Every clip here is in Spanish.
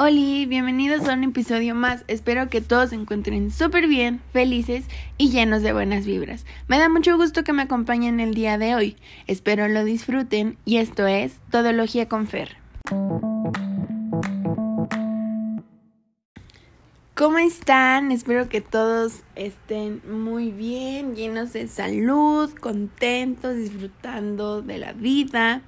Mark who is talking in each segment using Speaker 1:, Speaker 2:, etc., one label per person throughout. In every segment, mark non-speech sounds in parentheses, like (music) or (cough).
Speaker 1: Hola, bienvenidos a un episodio más. Espero que todos se encuentren súper bien, felices y llenos de buenas vibras. Me da mucho gusto que me acompañen el día de hoy. Espero lo disfruten y esto es Todología con Fer. ¿Cómo están? Espero que todos estén muy bien, llenos de salud, contentos, disfrutando de la vida.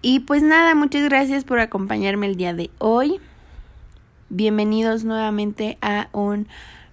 Speaker 1: Y pues nada, muchas gracias por acompañarme el día de hoy. Bienvenidos nuevamente a un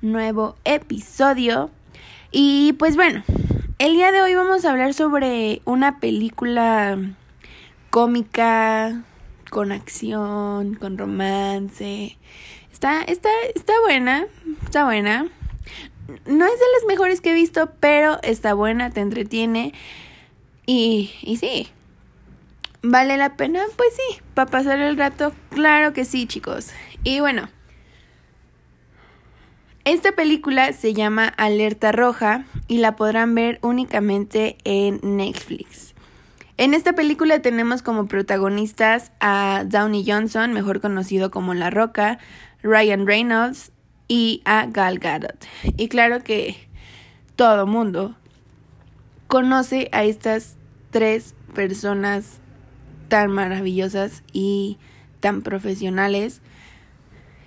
Speaker 1: nuevo episodio. Y pues bueno, el día de hoy vamos a hablar sobre una película cómica, con acción, con romance. Está, está, está buena, está buena. No es de las mejores que he visto, pero está buena, te entretiene. Y, y sí, ¿Vale la pena? Pues sí, para pasar el rato, claro que sí, chicos. Y bueno, esta película se llama Alerta Roja y la podrán ver únicamente en Netflix. En esta película tenemos como protagonistas a Downey Johnson, mejor conocido como La Roca, Ryan Reynolds y a Gal Gadot. Y claro que todo mundo conoce a estas tres personas tan maravillosas y tan profesionales.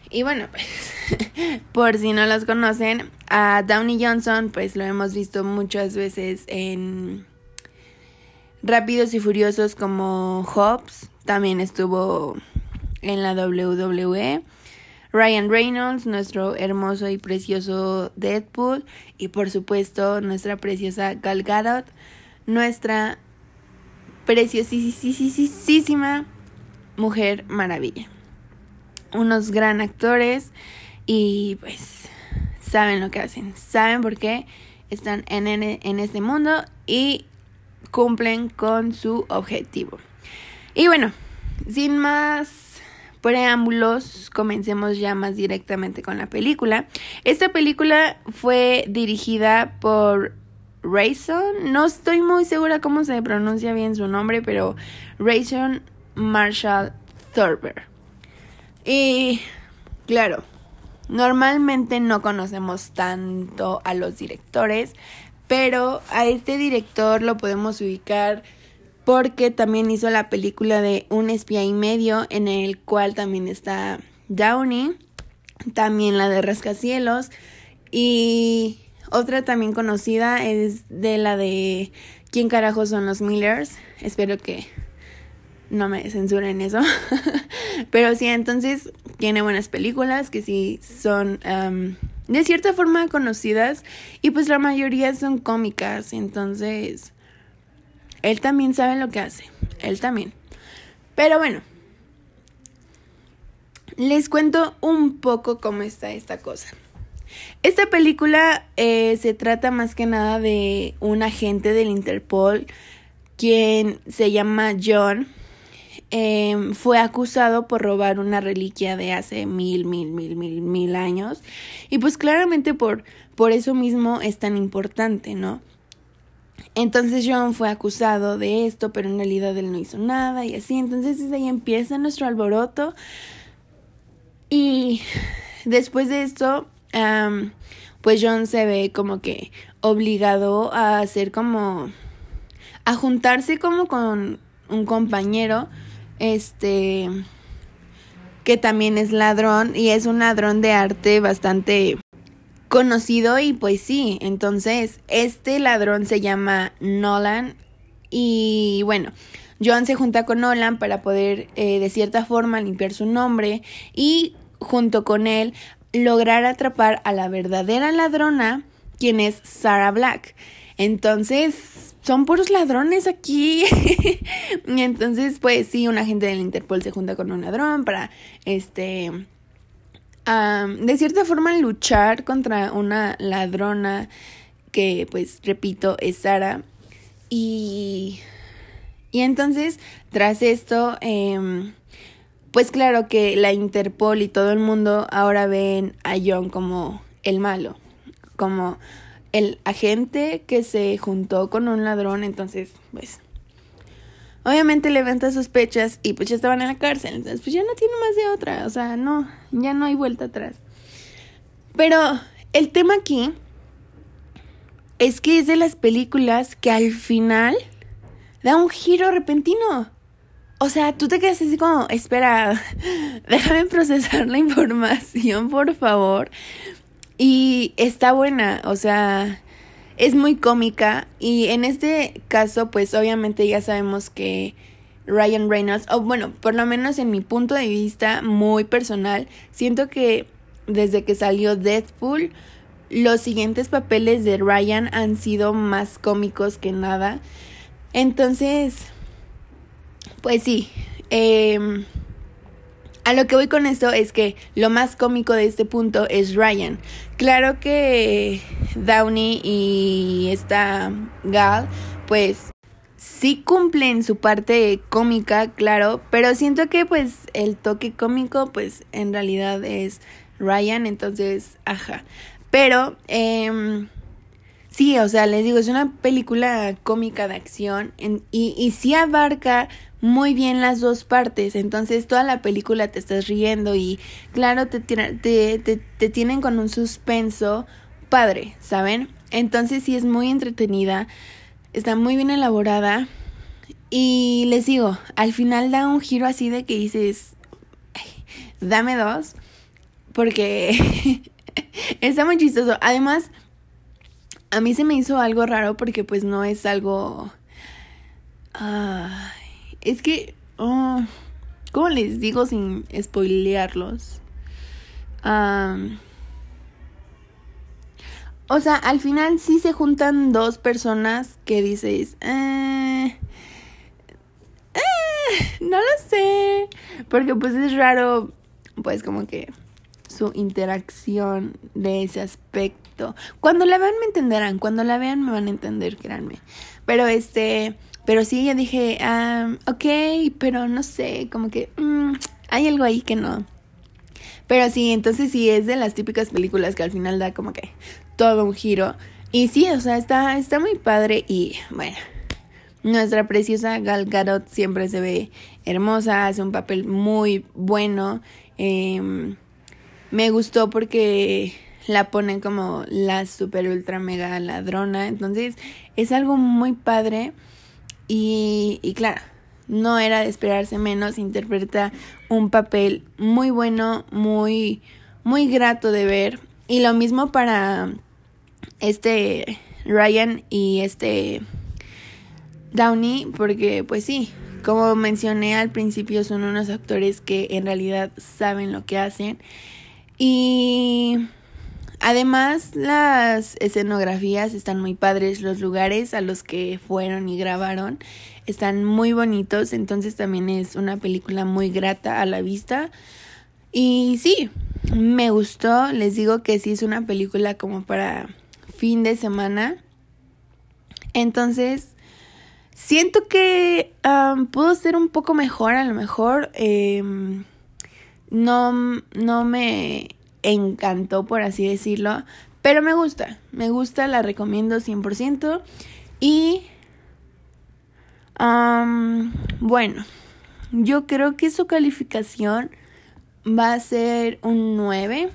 Speaker 1: Y bueno, pues, (laughs) por si no los conocen, a Downey Johnson, pues lo hemos visto muchas veces en Rápidos y Furiosos como Hobbs, también estuvo en la WWE. Ryan Reynolds, nuestro hermoso y precioso Deadpool, y por supuesto nuestra preciosa Gal Gadot, nuestra preciosísima Mujer Maravilla. Unos gran actores y pues saben lo que hacen, saben por qué están en, en, este mundo y cumplen con su objetivo. Y bueno, sin más preámbulos, comencemos ya más directamente con la película. Esta película fue dirigida por Rayson, no estoy muy segura cómo se pronuncia bien su nombre, pero Rayson Marshall Thurber. Y claro, normalmente no conocemos tanto a los directores, pero a este director lo podemos ubicar porque también hizo la película de Un espía y medio, en el cual también está Downey, también la de Rascacielos y otra también conocida es de la de ¿Quién carajo son los Millers? Espero que no me censuren eso. (laughs) Pero sí, entonces tiene buenas películas que sí son de cierta forma conocidas y pues la mayoría son cómicas. Entonces, él también sabe lo que hace. Él también. Pero bueno, les cuento un poco cómo está esta cosa. Esta película eh, se trata más que nada de un agente del Interpol quien se llama John. Em, fue acusado por robar una reliquia de hace mil, mil, mil, mil, mil años. Y pues claramente por, por eso mismo es tan importante, ¿no? Entonces John fue acusado de esto, pero en realidad él no hizo nada y así. Entonces desde ahí empieza nuestro alboroto. Y después de esto, pues John se ve como que obligado a hacer como a juntarse como con un compañero este que también es ladrón y es un ladrón de arte bastante conocido y pues sí, entonces este ladrón se llama Nolan y bueno, John se junta con Nolan para poder eh, de cierta forma limpiar su nombre y junto con él lograr atrapar a la verdadera ladrona, quien es Sarah Black. Entonces, son puros ladrones aquí. (laughs) y entonces, pues sí, un agente del Interpol se junta con un ladrón para, este, de cierta forma luchar contra una ladrona que, pues, repito, es Sara. Y, y entonces, tras esto, eh, pues claro que la Interpol y todo el mundo ahora ven a John como el malo, como el agente que se juntó con un ladrón, entonces, pues, obviamente levanta sospechas y pues ya estaban en la cárcel, entonces pues ya no tiene más de otra, o sea, no, ya no hay vuelta atrás. Pero el tema aquí es que es de las películas que al final da un giro repentino. O sea, tú te quedas así como, espera, (laughs) déjame procesar la (laughs) información, por favor. Y está buena, o sea, es muy cómica. Y en este caso, pues obviamente ya sabemos que Ryan Reynolds, o bueno, por lo menos en mi punto de vista muy personal, siento que desde que salió Deadpool, los siguientes papeles de Ryan han sido más cómicos que nada. Entonces, pues sí. Em, a lo que voy con esto es que lo más cómico de este punto es Ryan. Claro que Downey y esta Gal, pues sí cumplen su parte cómica, claro, pero siento que pues el toque cómico pues en realidad es Ryan, entonces, ajá. Pero, eh, sí, o sea, les digo, es una película cómica de acción y, y sí abarca muy bien las dos partes. Entonces, toda la película te estás riendo y, claro, te, te, te, te tienen con un suspenso padre, ¿saben? Entonces, sí es muy entretenida, está muy bien elaborada. Y les digo, al final da un giro así de que dices, dame dos, porque (laughs) Está muy chistoso. Además, a mí se me hizo algo raro porque pues no es algo... es que... Oh, ¿Cómo les digo sin spoilearlos? o sea, al final sí se juntan dos personas que dices... Eh, eh, no lo sé. Porque pues es raro, pues como que su interacción de ese aspecto. Cuando la vean me entenderán, cuando la vean me van a entender, créanme. Pero este, pero sí, yo dije, ah, ok, pero no sé, como que mm, hay algo ahí que no. Pero sí, entonces sí es de las típicas películas que al final da como que todo un giro. Y sí, o sea, está, está muy padre y bueno, nuestra preciosa Gal Gadot siempre se ve hermosa, hace un papel muy bueno. Eh, me gustó porque la ponen como la super ultra mega ladrona. Entonces es algo muy padre. Y, claro, no era de esperarse menos. Interpreta un papel muy bueno, muy, muy grato de ver. Y lo mismo para este Ryan y este Downey, porque pues sí, como mencioné al principio, son unos actores que en realidad saben lo que hacen. Y además las escenografías están muy padres, los lugares a los que fueron y grabaron están muy bonitos, entonces también es una película muy grata a la vista. Y sí, me gustó, les digo que sí es una película como para fin de semana. Entonces, siento que pudo ser un poco mejor, a lo mejor. Eh, no, no me encantó, por así decirlo, pero me gusta, me gusta, la recomiendo 100%. Y, bueno, yo creo que su calificación va a ser un 9.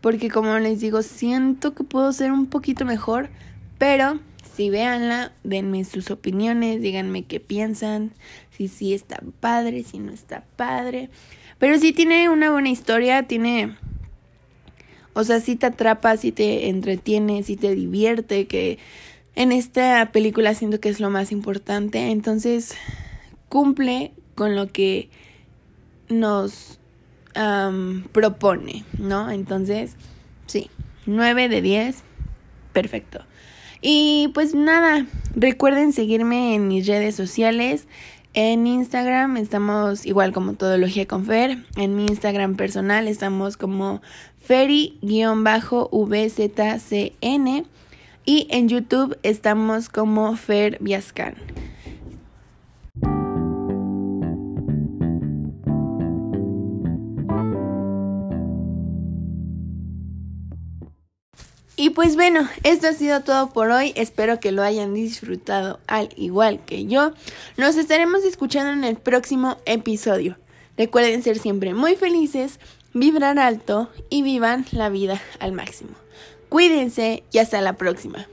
Speaker 1: Porque como les digo, siento que puedo ser un poquito mejor. Pero si véanla, denme sus opiniones, díganme qué piensan, si sí está padre, si no está padre. Pero sí tiene una buena historia, tiene... O sea, sí te atrapa, sí te entretiene, sí te divierte, que en esta película siento que es lo más importante. Entonces, cumple con lo que nos propone, ¿no? Entonces, sí, 9 de 10, perfecto. Y pues nada, recuerden seguirme en mis redes sociales. En Instagram estamos igual como Todología con Fer. En mi Instagram personal estamos como Feri-VZCN. Y en YouTube estamos como Fer Viascan. Y pues bueno, esto ha sido todo por hoy. Espero que lo hayan disfrutado al igual que yo. Nos estaremos escuchando en el próximo episodio. Recuerden ser siempre muy felices, vibrar alto y vivan la vida al máximo. Cuídense y hasta la próxima.